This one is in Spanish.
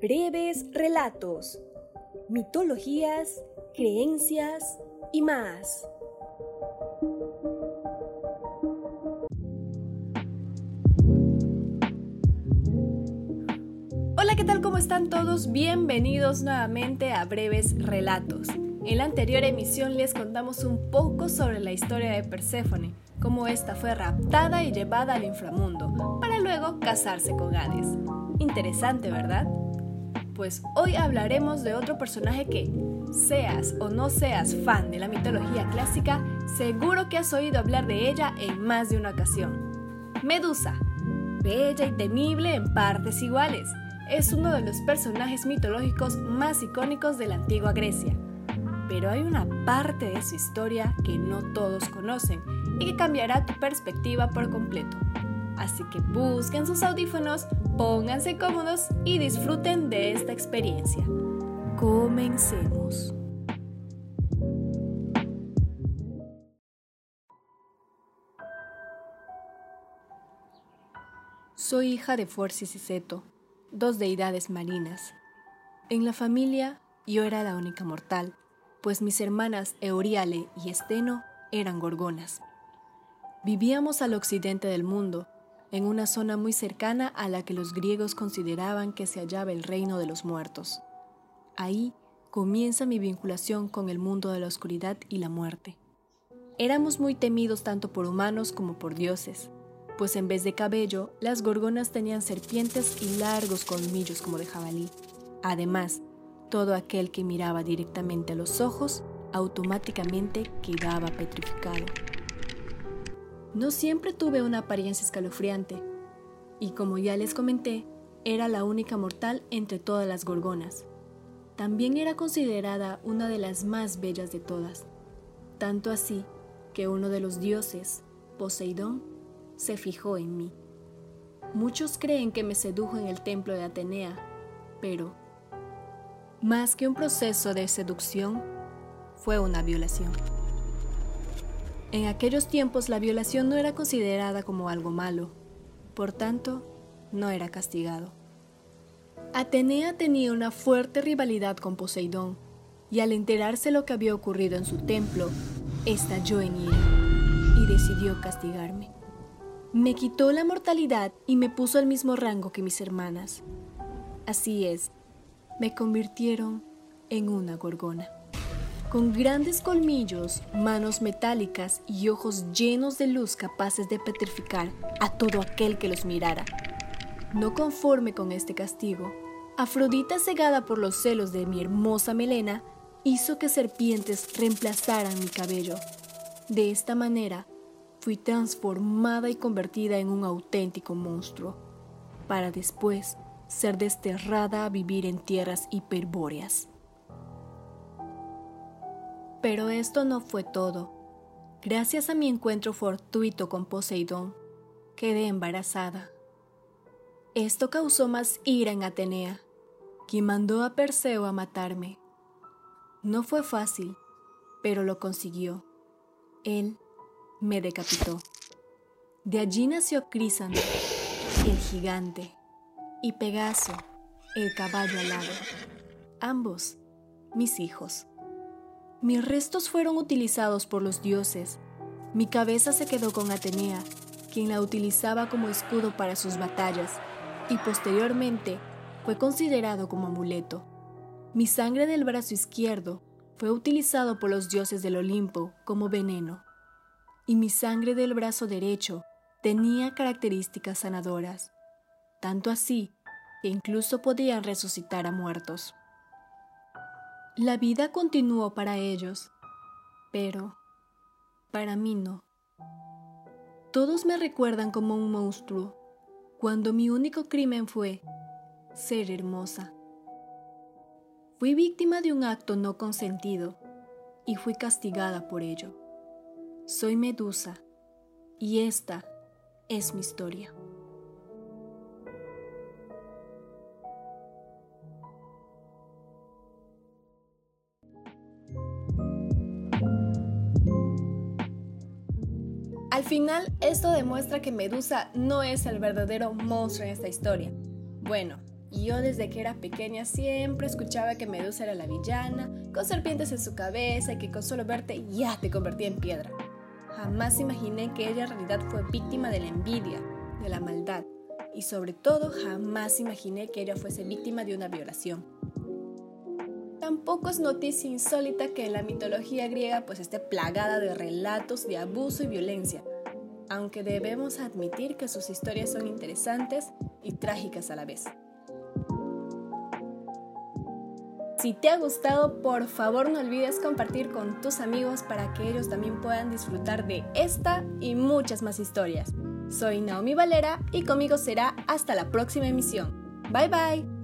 breves relatos, mitologías, creencias y más. Hola, ¿qué tal? ¿Cómo están todos? Bienvenidos nuevamente a Breves Relatos. En la anterior emisión les contamos un poco sobre la historia de Perséfone, cómo ésta fue raptada y llevada al inframundo, para luego casarse con Hades. Interesante, ¿verdad? Pues hoy hablaremos de otro personaje que, seas o no seas fan de la mitología clásica, seguro que has oído hablar de ella en más de una ocasión. Medusa, bella y temible en partes iguales, es uno de los personajes mitológicos más icónicos de la antigua Grecia. Pero hay una parte de su historia que no todos conocen y que cambiará tu perspectiva por completo. Así que busquen sus audífonos, pónganse cómodos y disfruten de esta experiencia. Comencemos. Soy hija de Forcis y Seto, dos deidades marinas. En la familia yo era la única mortal, pues mis hermanas Euriale y Esteno eran gorgonas. Vivíamos al occidente del mundo, en una zona muy cercana a la que los griegos consideraban que se hallaba el reino de los muertos. Ahí comienza mi vinculación con el mundo de la oscuridad y la muerte. Éramos muy temidos tanto por humanos como por dioses, pues en vez de cabello, las gorgonas tenían serpientes y largos colmillos como de jabalí. Además, todo aquel que miraba directamente a los ojos automáticamente quedaba petrificado. No siempre tuve una apariencia escalofriante, y como ya les comenté, era la única mortal entre todas las gorgonas. También era considerada una de las más bellas de todas, tanto así que uno de los dioses, Poseidón, se fijó en mí. Muchos creen que me sedujo en el templo de Atenea, pero más que un proceso de seducción, fue una violación. En aquellos tiempos la violación no era considerada como algo malo, por tanto, no era castigado. Atenea tenía una fuerte rivalidad con Poseidón, y al enterarse lo que había ocurrido en su templo, estalló en ira y decidió castigarme. Me quitó la mortalidad y me puso al mismo rango que mis hermanas. Así es, me convirtieron en una gorgona con grandes colmillos, manos metálicas y ojos llenos de luz capaces de petrificar a todo aquel que los mirara. No conforme con este castigo, Afrodita, cegada por los celos de mi hermosa melena, hizo que serpientes reemplazaran mi cabello. De esta manera, fui transformada y convertida en un auténtico monstruo, para después ser desterrada a vivir en tierras hiperbóreas. Pero esto no fue todo. Gracias a mi encuentro fortuito con Poseidón, quedé embarazada. Esto causó más ira en Atenea, quien mandó a Perseo a matarme. No fue fácil, pero lo consiguió. Él me decapitó. De allí nació Crísano, el gigante, y Pegaso, el caballo alado, ambos mis hijos. Mis restos fueron utilizados por los dioses. Mi cabeza se quedó con Atenea, quien la utilizaba como escudo para sus batallas, y posteriormente fue considerado como amuleto. Mi sangre del brazo izquierdo fue utilizado por los dioses del Olimpo como veneno, y mi sangre del brazo derecho tenía características sanadoras, tanto así que incluso podían resucitar a muertos. La vida continuó para ellos, pero para mí no. Todos me recuerdan como un monstruo, cuando mi único crimen fue ser hermosa. Fui víctima de un acto no consentido y fui castigada por ello. Soy Medusa y esta es mi historia. Al final, esto demuestra que Medusa no es el verdadero monstruo en esta historia. Bueno, yo desde que era pequeña siempre escuchaba que Medusa era la villana, con serpientes en su cabeza y que con solo verte ya te convertía en piedra. Jamás imaginé que ella en realidad fue víctima de la envidia, de la maldad, y sobre todo jamás imaginé que ella fuese víctima de una violación. Tampoco es noticia insólita que la mitología griega pues esté plagada de relatos de abuso y violencia, aunque debemos admitir que sus historias son interesantes y trágicas a la vez. Si te ha gustado, por favor no olvides compartir con tus amigos para que ellos también puedan disfrutar de esta y muchas más historias. Soy Naomi Valera y conmigo será hasta la próxima emisión. Bye bye.